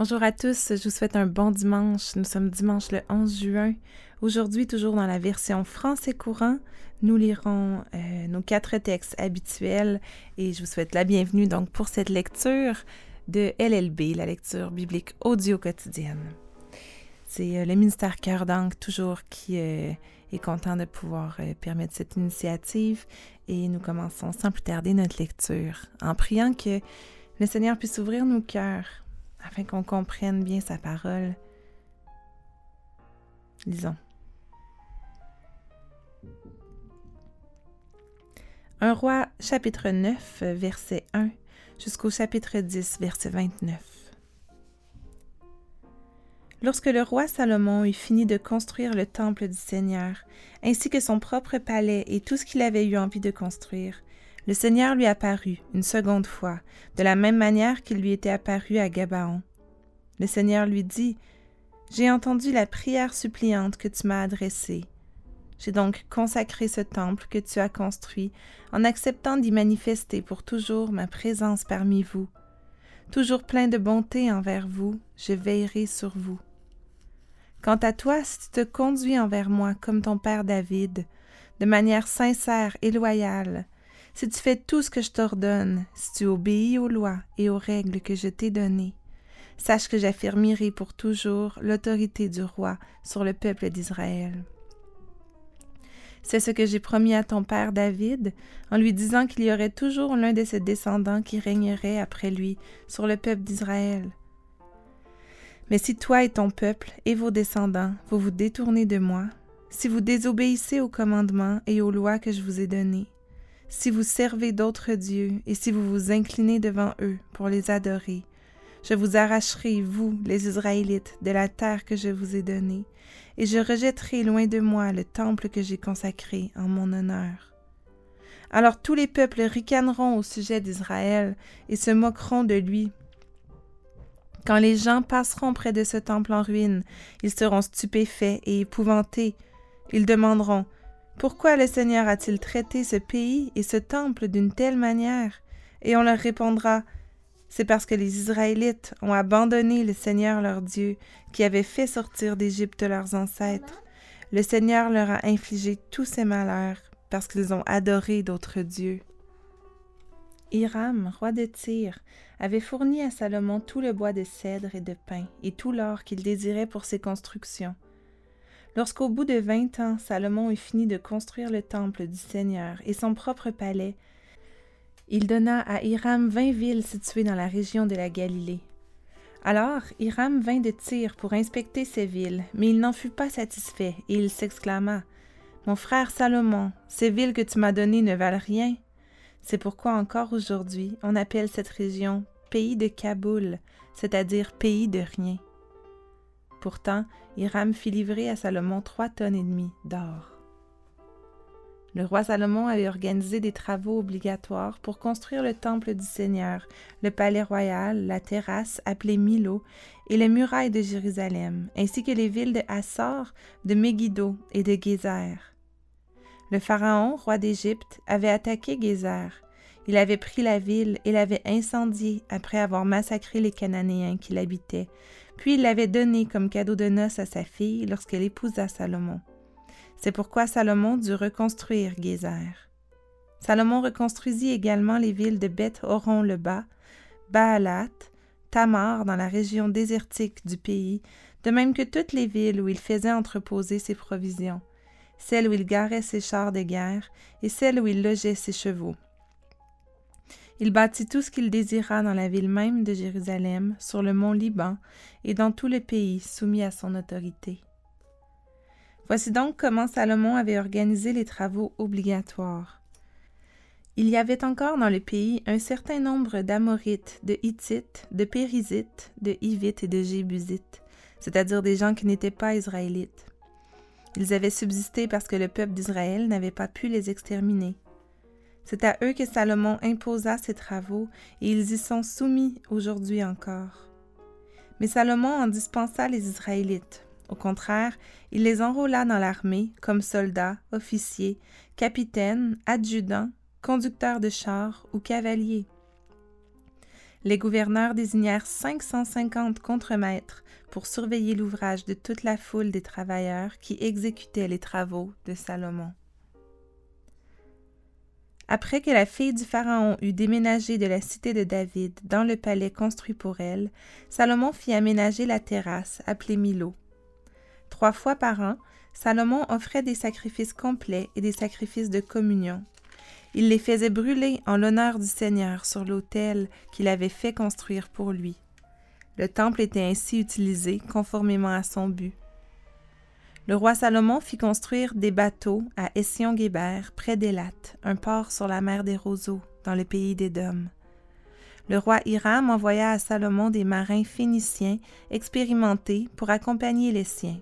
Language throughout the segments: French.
Bonjour à tous, je vous souhaite un bon dimanche. Nous sommes dimanche le 11 juin. Aujourd'hui, toujours dans la version français courant, nous lirons euh, nos quatre textes habituels et je vous souhaite la bienvenue donc pour cette lecture de LLB, la lecture biblique audio quotidienne. C'est euh, le ministère Cœur d'Angle toujours qui euh, est content de pouvoir permettre cette initiative et nous commençons sans plus tarder notre lecture en priant que le Seigneur puisse ouvrir nos cœurs afin qu'on comprenne bien sa parole. Lisons. Un roi, chapitre 9, verset 1 jusqu'au chapitre 10, verset 29. Lorsque le roi Salomon eut fini de construire le temple du Seigneur, ainsi que son propre palais et tout ce qu'il avait eu envie de construire, le Seigneur lui apparut une seconde fois, de la même manière qu'il lui était apparu à Gabaon. Le Seigneur lui dit, J'ai entendu la prière suppliante que tu m'as adressée. J'ai donc consacré ce temple que tu as construit en acceptant d'y manifester pour toujours ma présence parmi vous. Toujours plein de bonté envers vous, je veillerai sur vous. Quant à toi, si tu te conduis envers moi comme ton père David, de manière sincère et loyale, si tu fais tout ce que je t'ordonne, si tu obéis aux lois et aux règles que je t'ai données, sache que j'affirmerai pour toujours l'autorité du roi sur le peuple d'Israël. C'est ce que j'ai promis à ton père David, en lui disant qu'il y aurait toujours l'un de ses descendants qui régnerait après lui sur le peuple d'Israël. Mais si toi et ton peuple et vos descendants vous vous détournez de moi, si vous désobéissez aux commandements et aux lois que je vous ai donnés, si vous servez d'autres dieux et si vous vous inclinez devant eux pour les adorer, je vous arracherai, vous, les Israélites, de la terre que je vous ai donnée, et je rejetterai loin de moi le temple que j'ai consacré en mon honneur. Alors tous les peuples ricaneront au sujet d'Israël et se moqueront de lui. Quand les gens passeront près de ce temple en ruine, ils seront stupéfaits et épouvantés. Ils demanderont pourquoi le Seigneur a-t-il traité ce pays et ce temple d'une telle manière? Et on leur répondra C'est parce que les Israélites ont abandonné le Seigneur leur Dieu, qui avait fait sortir d'Égypte leurs ancêtres. Le Seigneur leur a infligé tous ces malheurs, parce qu'ils ont adoré d'autres dieux. Hiram, roi de Tyr, avait fourni à Salomon tout le bois de cèdre et de pin et tout l'or qu'il désirait pour ses constructions. Lorsqu'au bout de vingt ans, Salomon eut fini de construire le temple du Seigneur et son propre palais, il donna à Hiram vingt villes situées dans la région de la Galilée. Alors Hiram vint de Tyr pour inspecter ces villes, mais il n'en fut pas satisfait, et il s'exclama Mon frère Salomon, ces villes que tu m'as données ne valent rien. C'est pourquoi encore aujourd'hui on appelle cette région pays de Kaboul, c'est-à-dire pays de rien. Pourtant, Hiram fit livrer à Salomon trois tonnes et demie d'or. Le roi Salomon avait organisé des travaux obligatoires pour construire le temple du Seigneur, le palais royal, la terrasse appelée Milo et les murailles de Jérusalem, ainsi que les villes de Hassor, de Megiddo et de Gézer. Le pharaon, roi d'Égypte, avait attaqué Gézer. Il avait pris la ville et l'avait incendiée après avoir massacré les Cananéens qui l'habitaient, puis il l'avait donnée comme cadeau de noces à sa fille lorsqu'elle épousa Salomon. C'est pourquoi Salomon dut reconstruire Gézer. Salomon reconstruisit également les villes de Beth-Horon-le-Bas, Baalat, Tamar dans la région désertique du pays, de même que toutes les villes où il faisait entreposer ses provisions, celles où il garait ses chars de guerre et celles où il logeait ses chevaux. Il bâtit tout ce qu'il désira dans la ville même de Jérusalem, sur le mont Liban, et dans tout le pays soumis à son autorité. Voici donc comment Salomon avait organisé les travaux obligatoires. Il y avait encore dans le pays un certain nombre d'Amorites, de Hittites, de Périsites, de Hivites et de Jébusites, c'est-à-dire des gens qui n'étaient pas israélites. Ils avaient subsisté parce que le peuple d'Israël n'avait pas pu les exterminer. C'est à eux que Salomon imposa ses travaux, et ils y sont soumis aujourd'hui encore. Mais Salomon en dispensa les Israélites. Au contraire, il les enrôla dans l'armée comme soldats, officiers, capitaines, adjudants, conducteurs de chars ou cavaliers. Les gouverneurs désignèrent 550 contremaîtres pour surveiller l'ouvrage de toute la foule des travailleurs qui exécutaient les travaux de Salomon. Après que la fille du Pharaon eut déménagé de la cité de David dans le palais construit pour elle, Salomon fit aménager la terrasse, appelée Milo. Trois fois par an, Salomon offrait des sacrifices complets et des sacrifices de communion. Il les faisait brûler en l'honneur du Seigneur sur l'autel qu'il avait fait construire pour lui. Le temple était ainsi utilisé conformément à son but. Le roi Salomon fit construire des bateaux à Ession-Guébert, près d'Élat, un port sur la mer des Roseaux, dans le pays d'Édom. Le roi Hiram envoya à Salomon des marins phéniciens expérimentés pour accompagner les siens.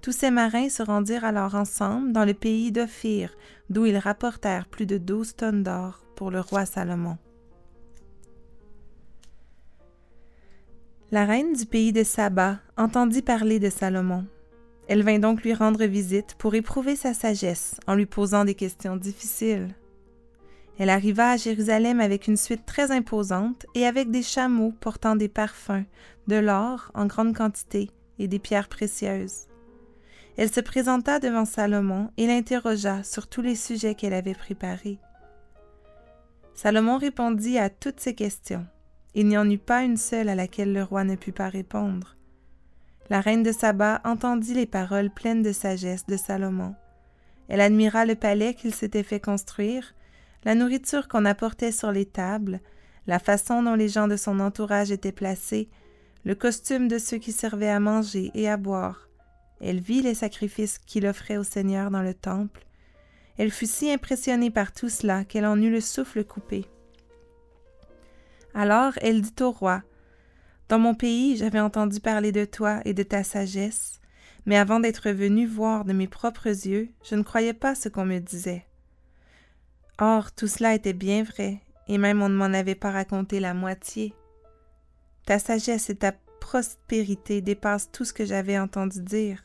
Tous ces marins se rendirent alors ensemble dans le pays d'Ophir, d'où ils rapportèrent plus de douze tonnes d'or pour le roi Salomon. La reine du pays de Saba entendit parler de Salomon. Elle vint donc lui rendre visite pour éprouver sa sagesse en lui posant des questions difficiles. Elle arriva à Jérusalem avec une suite très imposante et avec des chameaux portant des parfums, de l'or en grande quantité et des pierres précieuses. Elle se présenta devant Salomon et l'interrogea sur tous les sujets qu'elle avait préparés. Salomon répondit à toutes ces questions. Il n'y en eut pas une seule à laquelle le roi ne put pas répondre. La reine de Saba entendit les paroles pleines de sagesse de Salomon. Elle admira le palais qu'il s'était fait construire, la nourriture qu'on apportait sur les tables, la façon dont les gens de son entourage étaient placés, le costume de ceux qui servaient à manger et à boire, elle vit les sacrifices qu'il offrait au Seigneur dans le temple. Elle fut si impressionnée par tout cela qu'elle en eut le souffle coupé. Alors elle dit au roi, Dans mon pays j'avais entendu parler de toi et de ta sagesse, mais avant d'être venu voir de mes propres yeux, je ne croyais pas ce qu'on me disait. Or tout cela était bien vrai, et même on ne m'en avait pas raconté la moitié. Ta sagesse et ta prospérité dépassent tout ce que j'avais entendu dire.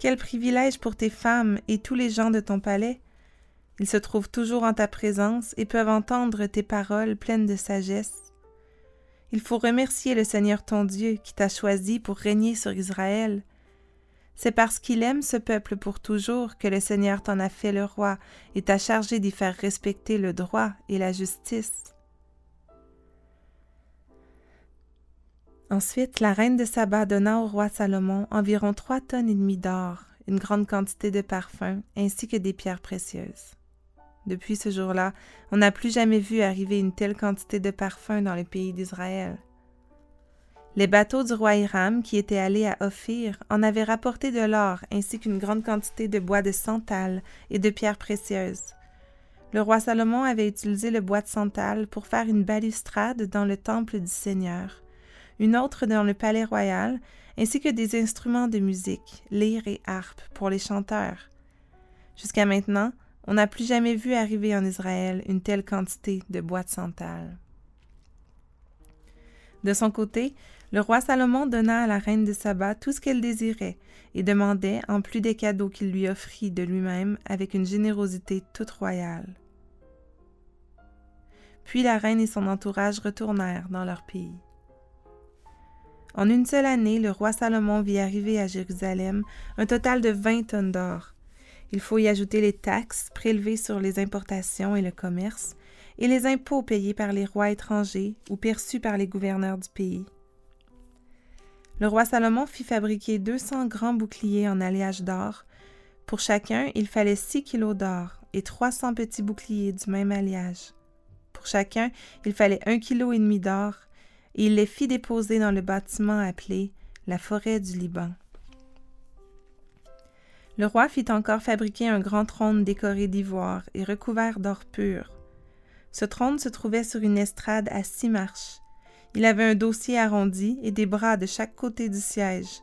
Quel privilège pour tes femmes et tous les gens de ton palais. Ils se trouvent toujours en ta présence et peuvent entendre tes paroles pleines de sagesse. Il faut remercier le Seigneur ton Dieu qui t'a choisi pour régner sur Israël. C'est parce qu'il aime ce peuple pour toujours que le Seigneur t'en a fait le roi et t'a chargé d'y faire respecter le droit et la justice. Ensuite, la reine de Saba donna au roi Salomon environ trois tonnes et demie d'or, une grande quantité de parfums, ainsi que des pierres précieuses. Depuis ce jour-là, on n'a plus jamais vu arriver une telle quantité de parfums dans le pays d'Israël. Les bateaux du roi Hiram, qui étaient allés à Ophir, en avaient rapporté de l'or ainsi qu'une grande quantité de bois de santal et de pierres précieuses. Le roi Salomon avait utilisé le bois de santal pour faire une balustrade dans le temple du Seigneur, une autre dans le palais royal, ainsi que des instruments de musique, lyre et harpe pour les chanteurs. Jusqu'à maintenant, on n'a plus jamais vu arriver en Israël une telle quantité de bois de santal. De son côté, le roi Salomon donna à la reine de Saba tout ce qu'elle désirait et demandait, en plus des cadeaux qu'il lui offrit de lui-même, avec une générosité toute royale. Puis la reine et son entourage retournèrent dans leur pays. En une seule année, le roi Salomon vit arriver à Jérusalem un total de 20 tonnes d'or. Il faut y ajouter les taxes prélevées sur les importations et le commerce, et les impôts payés par les rois étrangers ou perçus par les gouverneurs du pays. Le roi Salomon fit fabriquer 200 grands boucliers en alliage d'or. Pour chacun, il fallait 6 kilos d'or et 300 petits boucliers du même alliage. Pour chacun, il fallait un kilo et demi d'or et il les fit déposer dans le bâtiment appelé la forêt du Liban. Le roi fit encore fabriquer un grand trône décoré d'ivoire et recouvert d'or pur. Ce trône se trouvait sur une estrade à six marches. Il avait un dossier arrondi et des bras de chaque côté du siège.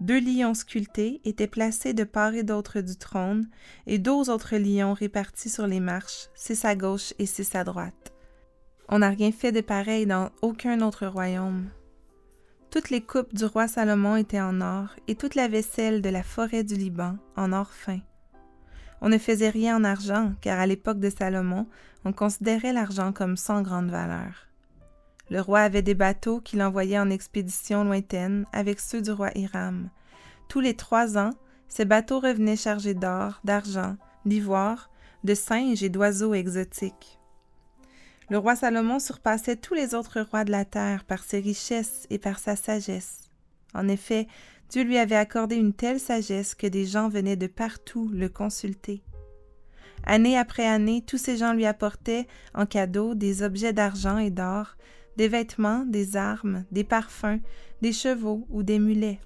Deux lions sculptés étaient placés de part et d'autre du trône, et douze autres lions répartis sur les marches, six à gauche et six à droite. On n'a rien fait de pareil dans aucun autre royaume. Toutes les coupes du roi Salomon étaient en or et toute la vaisselle de la forêt du Liban en or fin. On ne faisait rien en argent, car à l'époque de Salomon, on considérait l'argent comme sans grande valeur. Le roi avait des bateaux qu'il envoyait en expédition lointaine avec ceux du roi Hiram. Tous les trois ans, ces bateaux revenaient chargés d'or, d'argent, d'ivoire, de singes et d'oiseaux exotiques. Le roi Salomon surpassait tous les autres rois de la terre par ses richesses et par sa sagesse. En effet, Dieu lui avait accordé une telle sagesse que des gens venaient de partout le consulter. Année après année, tous ces gens lui apportaient en cadeau des objets d'argent et d'or, des vêtements, des armes, des parfums, des chevaux ou des mulets.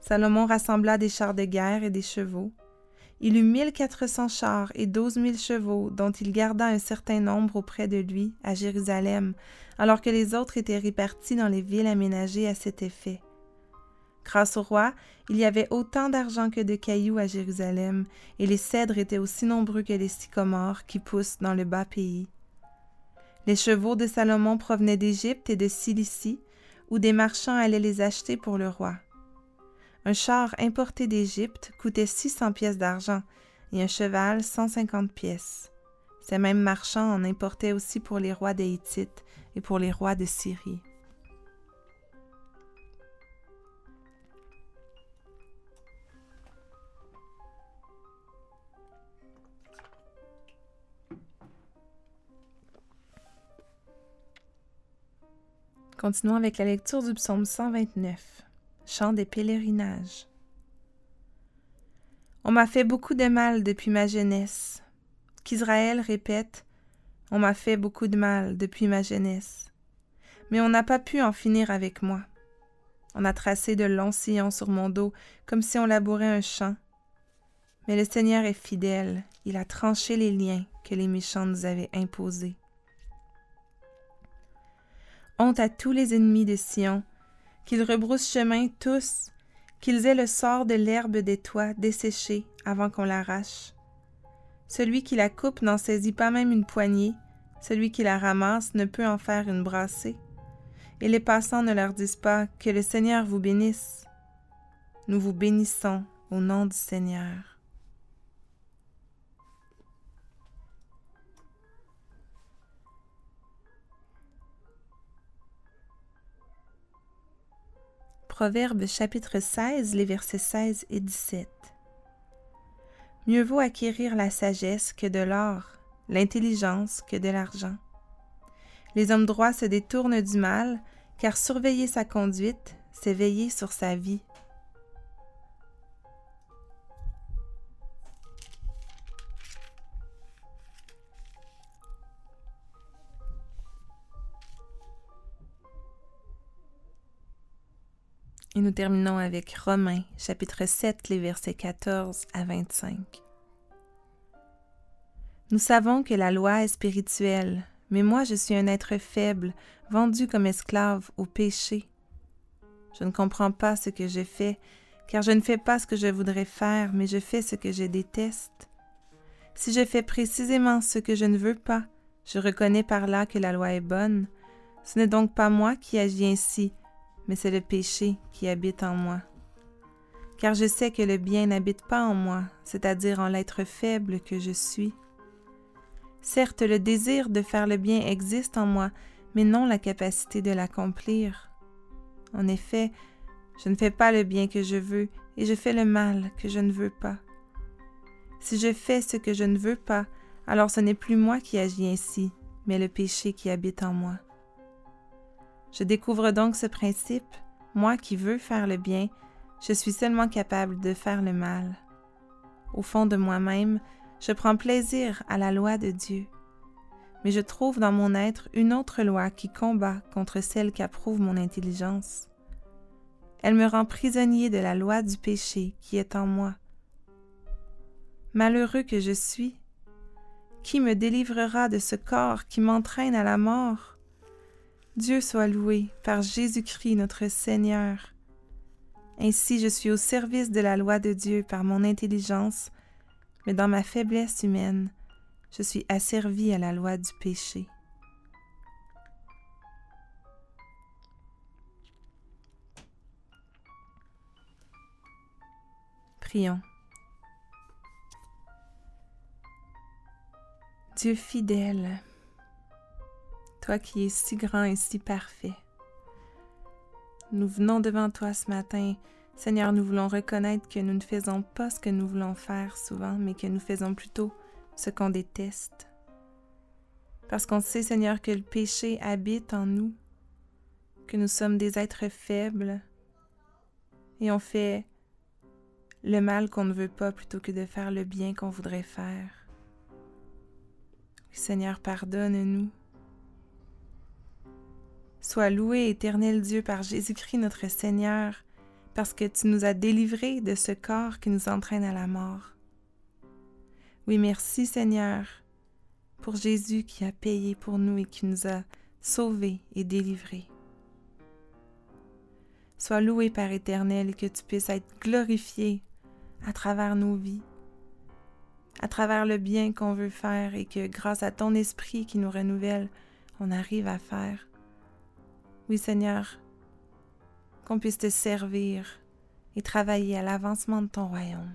Salomon rassembla des chars de guerre et des chevaux. Il eut mille quatre cents chars et douze mille chevaux, dont il garda un certain nombre auprès de lui, à Jérusalem, alors que les autres étaient répartis dans les villes aménagées à cet effet. Grâce au roi, il y avait autant d'argent que de cailloux à Jérusalem, et les cèdres étaient aussi nombreux que les sycomores qui poussent dans le bas pays. Les chevaux de Salomon provenaient d'Égypte et de Cilicie, où des marchands allaient les acheter pour le roi. Un char importé d'Égypte coûtait six cents pièces d'argent et un cheval cent cinquante pièces. Ces mêmes marchands en importaient aussi pour les rois des Hittites et pour les rois de Syrie. Continuons avec la lecture du psaume 129, Chant des pèlerinages. On m'a fait beaucoup de mal depuis ma jeunesse. Qu'Israël répète On m'a fait beaucoup de mal depuis ma jeunesse. Mais on n'a pas pu en finir avec moi. On a tracé de longs sillons sur mon dos, comme si on labourait un champ. Mais le Seigneur est fidèle, il a tranché les liens que les méchants nous avaient imposés. Honte à tous les ennemis de Sion, qu'ils rebroussent chemin tous, qu'ils aient le sort de l'herbe des toits desséchée avant qu'on l'arrache. Celui qui la coupe n'en saisit pas même une poignée, celui qui la ramasse ne peut en faire une brassée. Et les passants ne leur disent pas que le Seigneur vous bénisse. Nous vous bénissons au nom du Seigneur. Proverbe chapitre 16, les versets 16 et 17. Mieux vaut acquérir la sagesse que de l'or, l'intelligence que de l'argent. Les hommes droits se détournent du mal, car surveiller sa conduite, c'est veiller sur sa vie. Et nous terminons avec Romains chapitre 7, les versets 14 à 25. Nous savons que la loi est spirituelle, mais moi je suis un être faible, vendu comme esclave au péché. Je ne comprends pas ce que je fais, car je ne fais pas ce que je voudrais faire, mais je fais ce que je déteste. Si je fais précisément ce que je ne veux pas, je reconnais par là que la loi est bonne. Ce n'est donc pas moi qui agis ainsi, mais c'est le péché qui habite en moi. Car je sais que le bien n'habite pas en moi, c'est-à-dire en l'être faible que je suis. Certes, le désir de faire le bien existe en moi, mais non la capacité de l'accomplir. En effet, je ne fais pas le bien que je veux, et je fais le mal que je ne veux pas. Si je fais ce que je ne veux pas, alors ce n'est plus moi qui agis ainsi, mais le péché qui habite en moi. Je découvre donc ce principe, moi qui veux faire le bien, je suis seulement capable de faire le mal. Au fond de moi-même, je prends plaisir à la loi de Dieu, mais je trouve dans mon être une autre loi qui combat contre celle qu'approuve mon intelligence. Elle me rend prisonnier de la loi du péché qui est en moi. Malheureux que je suis, qui me délivrera de ce corps qui m'entraîne à la mort? Dieu soit loué par Jésus-Christ notre Seigneur. Ainsi je suis au service de la loi de Dieu par mon intelligence, mais dans ma faiblesse humaine, je suis asservi à la loi du péché. Prions. Dieu fidèle, toi qui es si grand et si parfait. Nous venons devant toi ce matin. Seigneur, nous voulons reconnaître que nous ne faisons pas ce que nous voulons faire souvent, mais que nous faisons plutôt ce qu'on déteste. Parce qu'on sait, Seigneur, que le péché habite en nous, que nous sommes des êtres faibles, et on fait le mal qu'on ne veut pas plutôt que de faire le bien qu'on voudrait faire. Seigneur, pardonne-nous. Sois loué, éternel Dieu, par Jésus-Christ notre Seigneur, parce que tu nous as délivrés de ce corps qui nous entraîne à la mort. Oui, merci Seigneur, pour Jésus qui a payé pour nous et qui nous a sauvés et délivrés. Sois loué, Père éternel, que tu puisses être glorifié à travers nos vies, à travers le bien qu'on veut faire et que grâce à ton esprit qui nous renouvelle, on arrive à faire. Oui Seigneur, qu'on puisse te servir et travailler à l'avancement de ton royaume.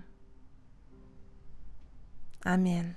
Amen.